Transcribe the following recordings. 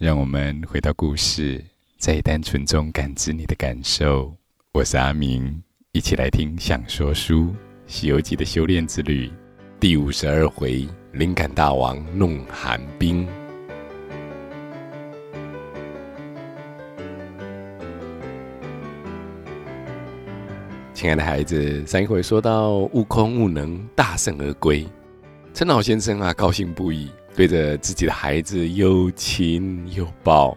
让我们回到故事，在单纯中感知你的感受。我是阿明，一起来听《想说书·西游记》的修炼之旅第五十二回：灵感大王弄寒冰。亲爱的孩子，上一回说到悟空悟能大胜而归，陈老先生啊高兴不已。对着自己的孩子又亲又抱，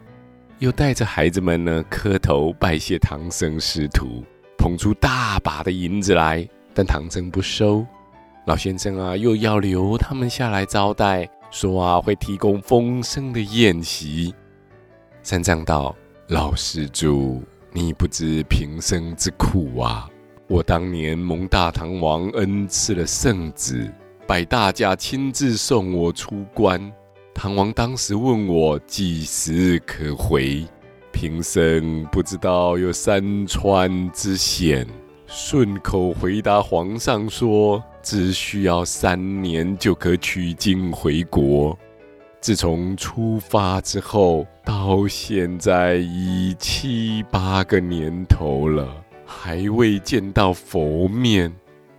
又带着孩子们呢磕头拜谢唐僧师徒，捧出大把的银子来，但唐僧不收。老先生啊又要留他们下来招待，说啊会提供丰盛的宴席。三藏道：“老施主，你不知平生之苦啊！我当年蒙大唐王恩赐了圣旨。”百大驾亲自送我出关，唐王当时问我几时可回，平生不知道有山川之险，顺口回答皇上说，只需要三年就可取经回国。自从出发之后，到现在已七八个年头了，还未见到佛面。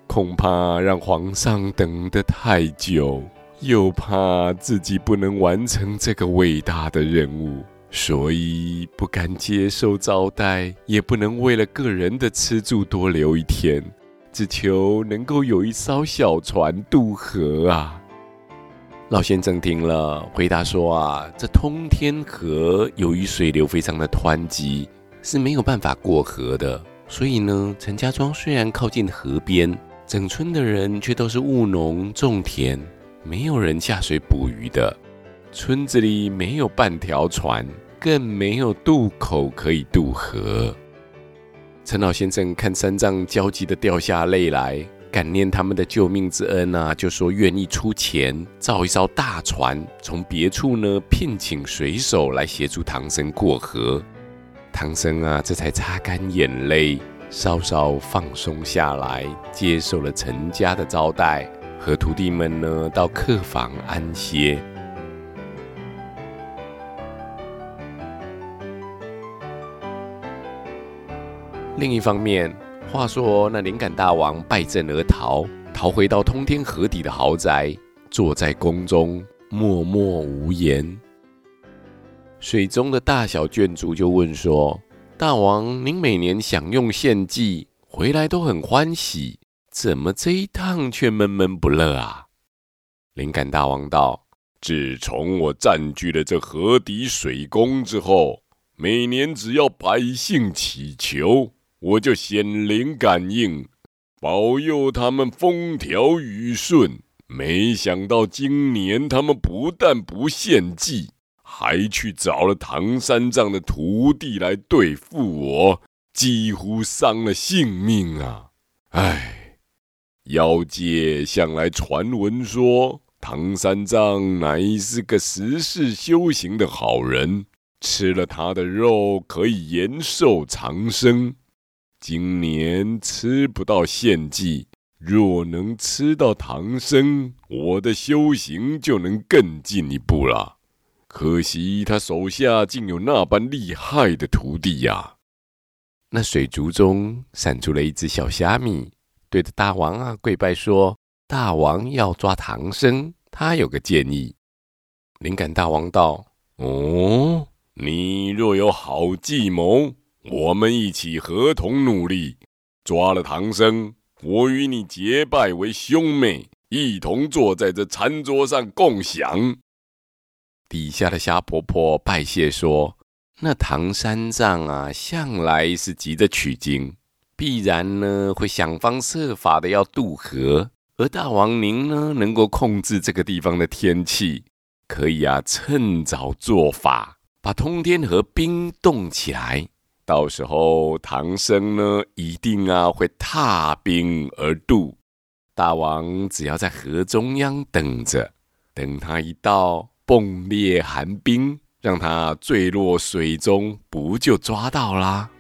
恐怕让皇上等得太久，又怕自己不能完成这个伟大的任务，所以不敢接受招待，也不能为了个人的吃住多留一天，只求能够有一艘小船渡河啊！老先生听了，回答说：“啊，这通天河由于水流非常的湍急，是没有办法过河的，所以呢，陈家庄虽然靠近河边。”整村的人却都是务农种田，没有人下水捕鱼的。村子里没有半条船，更没有渡口可以渡河。陈老先生看三藏焦急地掉下泪来，感念他们的救命之恩啊，就说愿意出钱造一艘大船，从别处呢聘请水手来协助唐僧过河。唐僧啊，这才擦干眼泪。稍稍放松下来，接受了陈家的招待，和徒弟们呢到客房安歇。另一方面，话说那灵感大王败阵而逃，逃回到通天河底的豪宅，坐在宫中默默无言。水中的大小眷族就问说。大王，您每年享用献祭回来都很欢喜，怎么这一趟却闷闷不乐啊？灵感大王道：“自从我占据了这河底水宫之后，每年只要百姓祈求，我就显灵感应，保佑他们风调雨顺。没想到今年他们不但不献祭。”还去找了唐三藏的徒弟来对付我，几乎伤了性命啊！唉，妖界向来传闻说唐三藏乃是个十世修行的好人，吃了他的肉可以延寿长生。今年吃不到献祭，若能吃到唐僧，我的修行就能更进一步了。可惜他手下竟有那般厉害的徒弟呀、那水族中闪出了一只小虾米，对着大王啊跪拜说：“大王要抓唐僧，他有个建议。”灵感大王道：“哦，你若有好计谋，我们一起合同努力，抓了唐僧，我与你结拜为兄妹，一同坐在这餐桌上共享。”底下的虾婆婆拜谢说：“那唐三藏啊，向来是急着取经，必然呢会想方设法的要渡河。而大王您呢，能够控制这个地方的天气，可以啊趁早做法，把通天河冰冻起来。到时候唐僧呢，一定啊会踏冰而渡。大王只要在河中央等着，等他一到。”崩裂寒冰，让他坠落水中，不就抓到啦？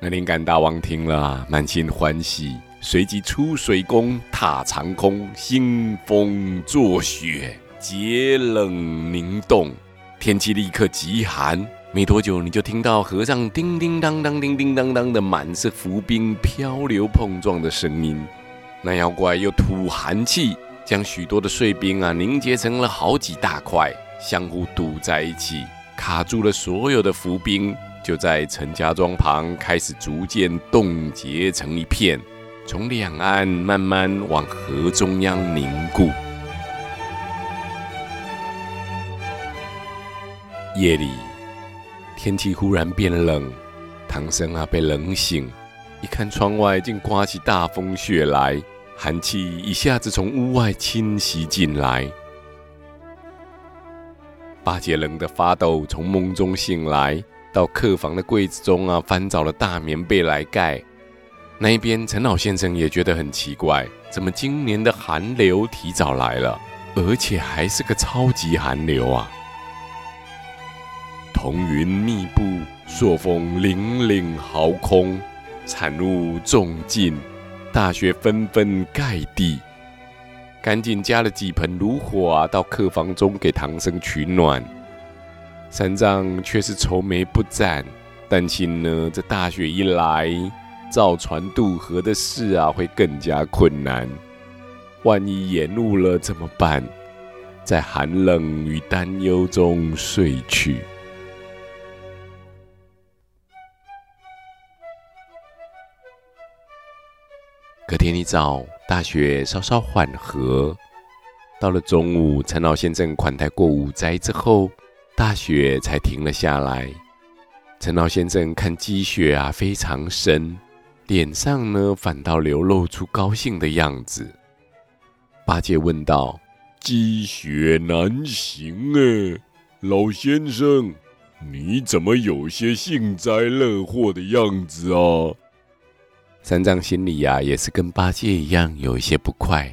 那灵感大王听了，满心欢喜，随即出水宫，踏长空，兴风作雪，结冷凝冻，天气立刻极寒。没多久，你就听到河上叮叮当当、叮叮当当的满是浮冰漂流碰撞的声音。那妖怪又吐寒气，将许多的碎冰啊凝结成了好几大块，相互堵在一起，卡住了所有的浮冰，就在陈家庄旁开始逐渐冻结成一片，从两岸慢慢往河中央凝固。夜里。天气忽然变冷，唐僧啊被冷醒，一看窗外竟刮起大风雪来，寒气一下子从屋外侵袭进来。八戒冷得发抖，从梦中醒来，到客房的柜子中啊翻找了大棉被来盖。那一边陈老先生也觉得很奇怪，怎么今年的寒流提早来了，而且还是个超级寒流啊！彤云密布，朔风凛凛号空，产雾重尽，大雪纷纷盖地。赶紧加了几盆炉火啊，到客房中给唐僧取暖。三藏却是愁眉不展，担心呢，这大雪一来，造船渡河的事啊会更加困难。万一延误了怎么办？在寒冷与担忧中睡去。隔天一早，大雪稍稍缓和。到了中午，陈老先生款待过五斋之后，大雪才停了下来。陈老先生看积雪啊非常深，脸上呢反倒流露出高兴的样子。八戒问道：“积雪难行哎，老先生，你怎么有些幸灾乐祸的样子啊？”三藏心里呀、也是跟八戒一样有一些不快。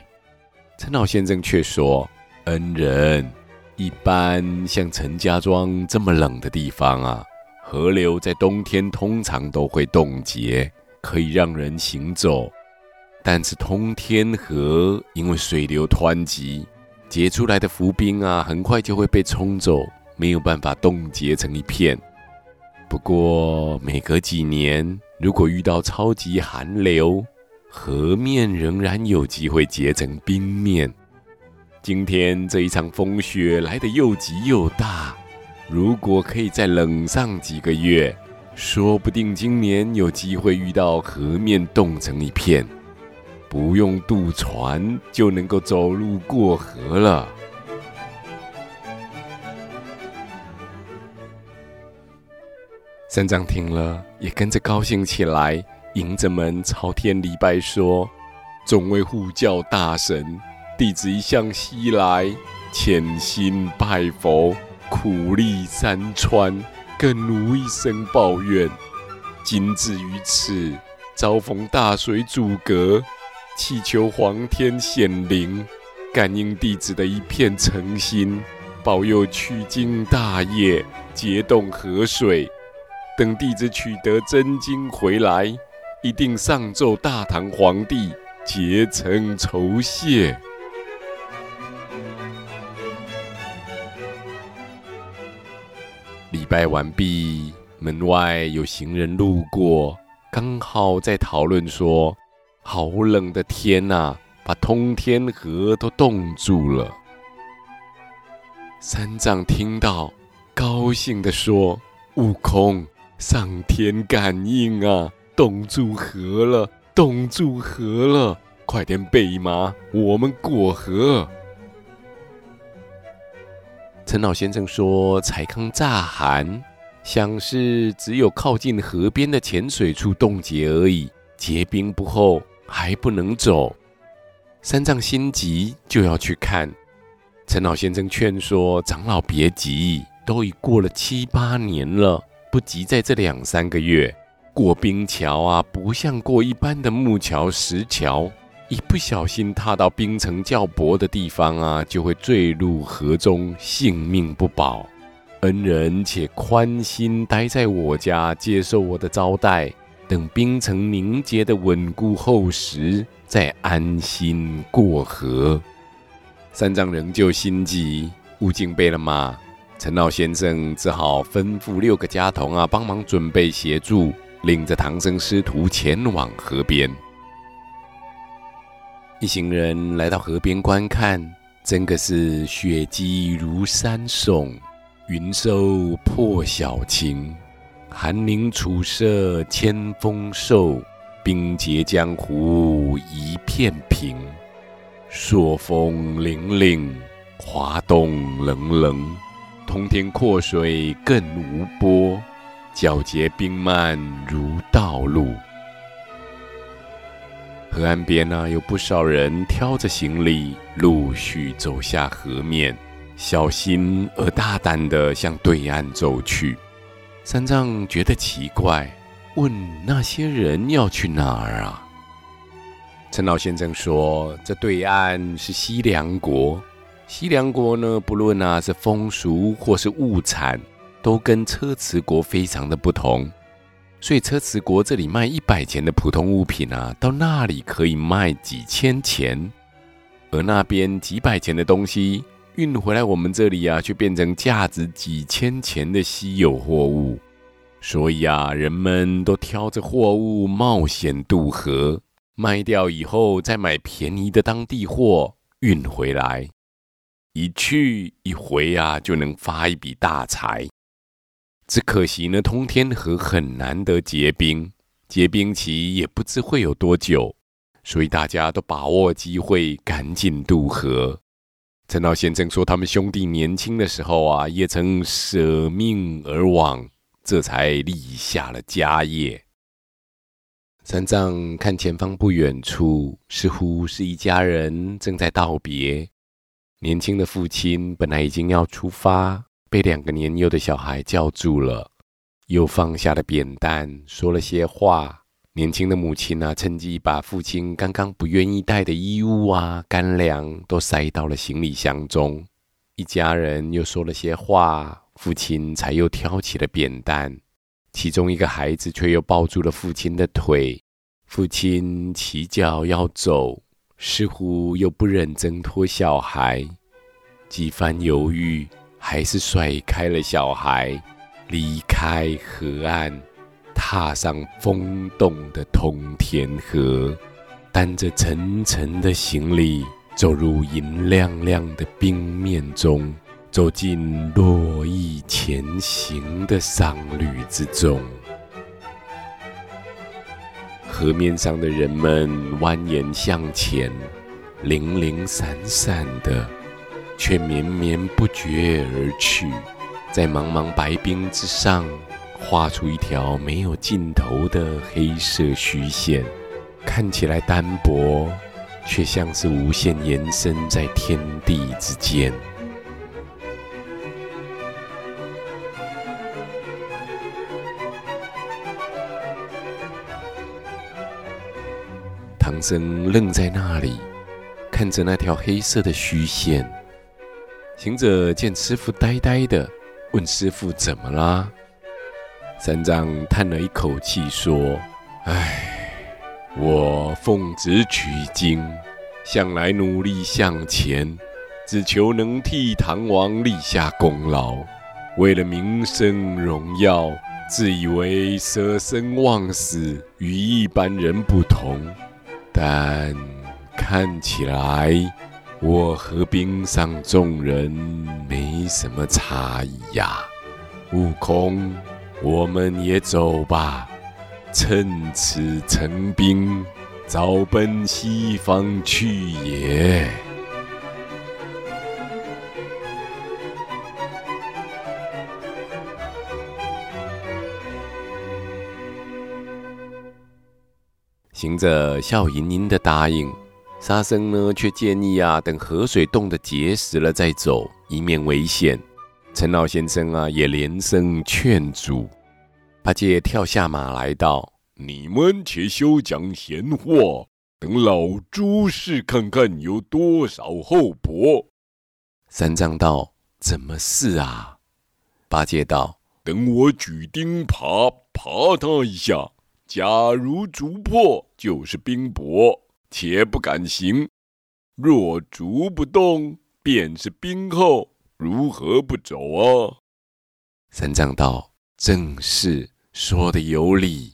陈老先生却说：“恩人，一般像陈家庄这么冷的地方啊，河流在冬天通常都会冻结，可以让人行走。但是通天河因为水流湍急，结出来的浮冰啊，很快就会被冲走，没有办法冻结成一片。不过每隔几年。”如果遇到超级寒流，河面仍然有机会结成冰面。今天这一场风雪来得又急又大，如果可以再冷上几个月，说不定今年有机会遇到河面冻成一片，不用渡船就能够走路过河了。三藏听了，也跟着高兴起来，迎着门朝天礼拜说：“众位护教大神，弟子一向西来，潜心拜佛，苦历山川，更无一声抱怨。今至于此，遭逢大水阻隔，祈求皇天显灵，感应弟子的一片诚心，保佑取经大业，结冻河水。”等弟子取得真经回来，一定上奏大唐皇帝，竭诚酬谢。礼拜完毕，门外有行人路过，刚好在讨论说：“好冷的天呐，把通天河都冻住了。”三藏听到，高兴地说：“悟空。”上天感应啊，冻住河了，冻住河了！快点备马，我们过河。陈老先生说：“才刚乍寒，想是只有靠近河边的浅水处冻结而已，结冰不厚，还不能走。”三藏心急，就要去看。陈老先生劝说长老别急，都已过了七八年了。不急，在这两三个月过冰桥啊，不像过一般的木桥、石桥，一不小心踏到冰层较薄的地方啊，就会坠入河中，性命不保。恩人且宽心待在我家，接受我的招待，等冰层凝结的稳固厚实，再安心过河。三藏仍旧心急，悟净背了马。陈老先生只好吩咐六个家童啊，帮忙准备协助，领着唐僧师徒前往河边。一行人来到河边观看，真个是雪积如山送，云收破晓晴，寒林楚舍千峰瘦，冰结江湖一片平，朔风凛凛，滑动棱棱。通天阔水更无波，皎洁冰漫如道路。河岸边呢、有不少人挑着行李，陆续走下河面，小心而大胆地向对岸走去。三藏觉得奇怪，问那些人要去哪儿啊？陈老先生说：“这对岸是西凉国。”西凉国呢，不论啊是风俗或是物产，都跟车迟国非常的不同。所以车迟国这里卖一百钱的普通物品啊，到那里可以卖几千钱；而那边几百钱的东西运回来我们这里啊，却变成价值几千钱的稀有货物。所以啊，人们都挑着货物冒险渡河，卖掉以后再买便宜的当地货运回来。一去一回啊，就能发一笔大财。只可惜呢，通天河很难得结冰，结冰期也不知会有多久，所以大家都把握机会，赶紧渡河。陈老先生说，他们兄弟年轻的时候啊，也曾舍命而往，这才立下了家业。三藏看前方不远处，似乎是一家人正在道别。年轻的父亲本来已经要出发，被两个年幼的小孩叫住了，又放下了扁担，说了些话。年轻的母亲呢、趁机把父亲刚刚不愿意带的衣物啊、干粮都塞到了行李箱中。一家人又说了些话，父亲才又挑起了扁担。其中一个孩子却又抱住了父亲的腿，父亲起脚要走。似乎又不忍挣脱小孩，几番犹豫，还是甩开了小孩，离开河岸，踏上风动的通天河，担着沉沉的行李，走入银亮亮的冰面中，走进络绎前行的商旅之中。河面上的人们蜿蜒向前，零零散散的，却绵绵不绝而去，在茫茫白冰之上，画出一条没有尽头的黑色虚线，看起来单薄，却像是无限延伸在天地之间。唐僧愣在那里，看着那条黑色的虚线。行者见师父呆呆的，问师父怎么啦？三藏叹了一口气说：“唉，我奉旨取经，向来努力向前，只求能替唐王立下功劳。为了名声荣耀，自以为舍生忘死，与一般人不同。”但看起来，我和冰上众人没什么差异呀。悟空，我们也走吧，趁此成冰，早奔西方去也。行者笑盈盈的答应，沙僧呢却建议啊，等河水冻得结实了再走，以免危险。陈老先生啊也连声劝阻。八戒跳下马来道：“你们且休讲闲话，等老猪试看看有多少厚薄。”三藏道：“怎么试啊？”八戒道：“等我举钉耙，耙他一下。”假如筑破，就是冰薄，且不敢行；若筑不动，便是冰厚，如何不走啊？”三藏道：“正是，说的有理。”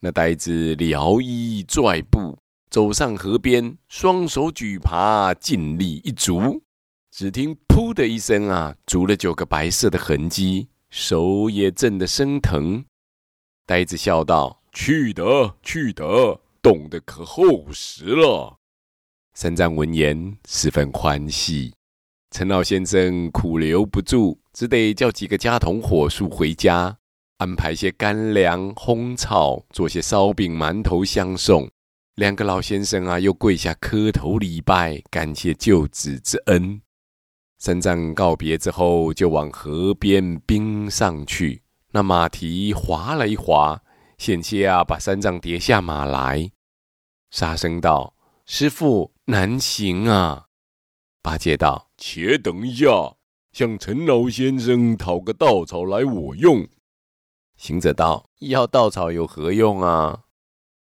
那呆子撩衣拽布，走上河边，双手举耙，尽力一足。只听“噗”的一声啊，足了九个白色的痕迹，手也震得生疼。呆子笑道：“去得，去得，动得可厚实了。”三藏闻言十分欢喜。陈老先生苦留不住，只得叫几个家童火速回家，安排些干粮、烘草，做些烧饼、馒头相送。两个老先生啊，又跪下磕头礼拜，感谢救子之恩。三藏告别之后，就往河边冰上去。那马蹄滑了一滑，险些啊把三藏跌下马来。沙僧道：“师傅难行啊！”八戒道：“且等一下，向陈老先生讨个稻草来我用。”行者道：“要稻草有何用啊？”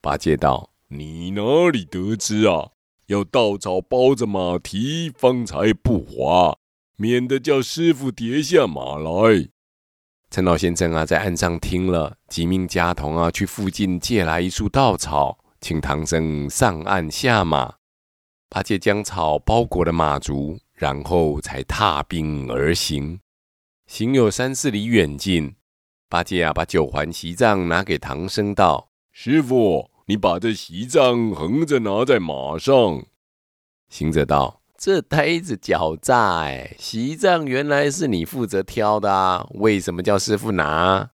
八戒道：“你哪里得知啊？”要稻草包着马蹄，方才不滑，免得叫师傅跌下马来。陈老先生啊，在岸上听了，急命家童啊，去附近借来一束稻草，请唐僧上岸下马。八戒将草包裹了马足，然后才踏冰而行。行有三四里远近，八戒啊，把九环锡杖拿给唐僧道：“师傅。”你把这锡杖横着拿在马上。行者道：“这呆子狡诈，锡杖原来是你负责挑的啊，为什么叫师傅拿？”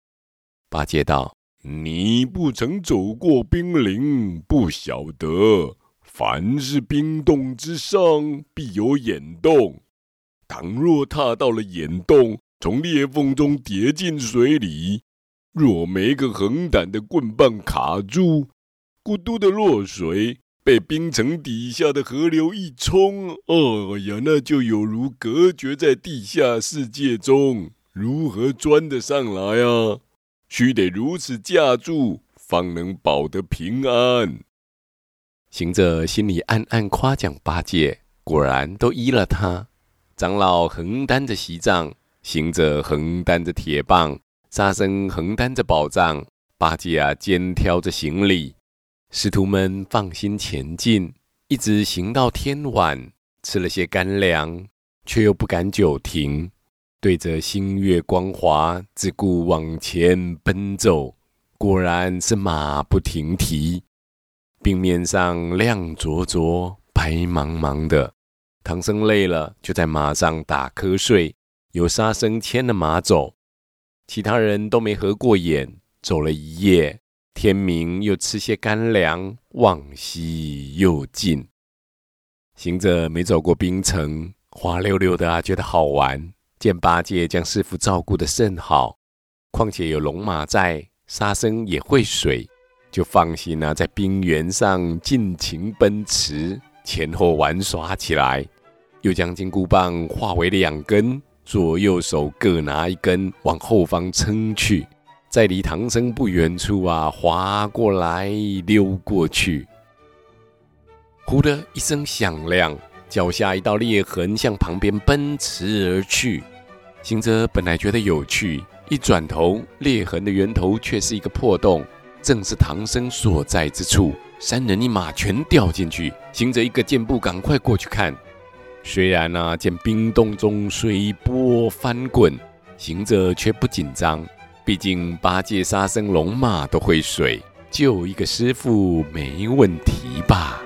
八戒道：“你不曾走过冰林，不晓得，凡是冰洞之上，必有眼洞。倘若踏到了眼洞，从裂缝中跌进水里，若没个横胆的棍棒卡住。”咕嘟的落水，被冰层底下的河流一冲，哎呀，那就有如隔绝在地下世界中，如何钻得上来啊？须得如此架住，方能保得平安。行者心里暗暗夸奖八戒，果然都依了他。长老横担着席杖，行者横担着铁棒，沙僧横担着宝杖，八戒啊肩挑着行李。师徒们放心前进，一直行到天晚，吃了些干粮，却又不敢久停，对着星月光华，只顾往前奔走。果然是马不停蹄，冰面上亮灼灼、白茫茫的。唐僧累了，就在马上打瞌睡，由沙僧牵了马走，其他人都没合过眼，走了一夜。天明又吃些干粮，往西又进。行者没走过冰城，滑溜溜的啊，觉得好玩。见八戒将师傅照顾得甚好，况且有龙马在，沙僧也会水，就放心啊，在冰原上尽情奔驰，前后玩耍起来。又将金箍棒化为两根，左右手各拿一根，往后方撑去。在离唐僧不远处啊，滑过来，溜过去。忽的一声响亮，脚下一道裂痕向旁边奔驰而去。行者本来觉得有趣，一转头，裂痕的源头却是一个破洞，正是唐僧所在之处。三人一马全掉进去。行者一个箭步赶快过去看，虽然啊，见冰洞中水波翻滚，行者却不紧张。毕竟八戒、沙僧、龙马都会水，救一个师傅没问题吧。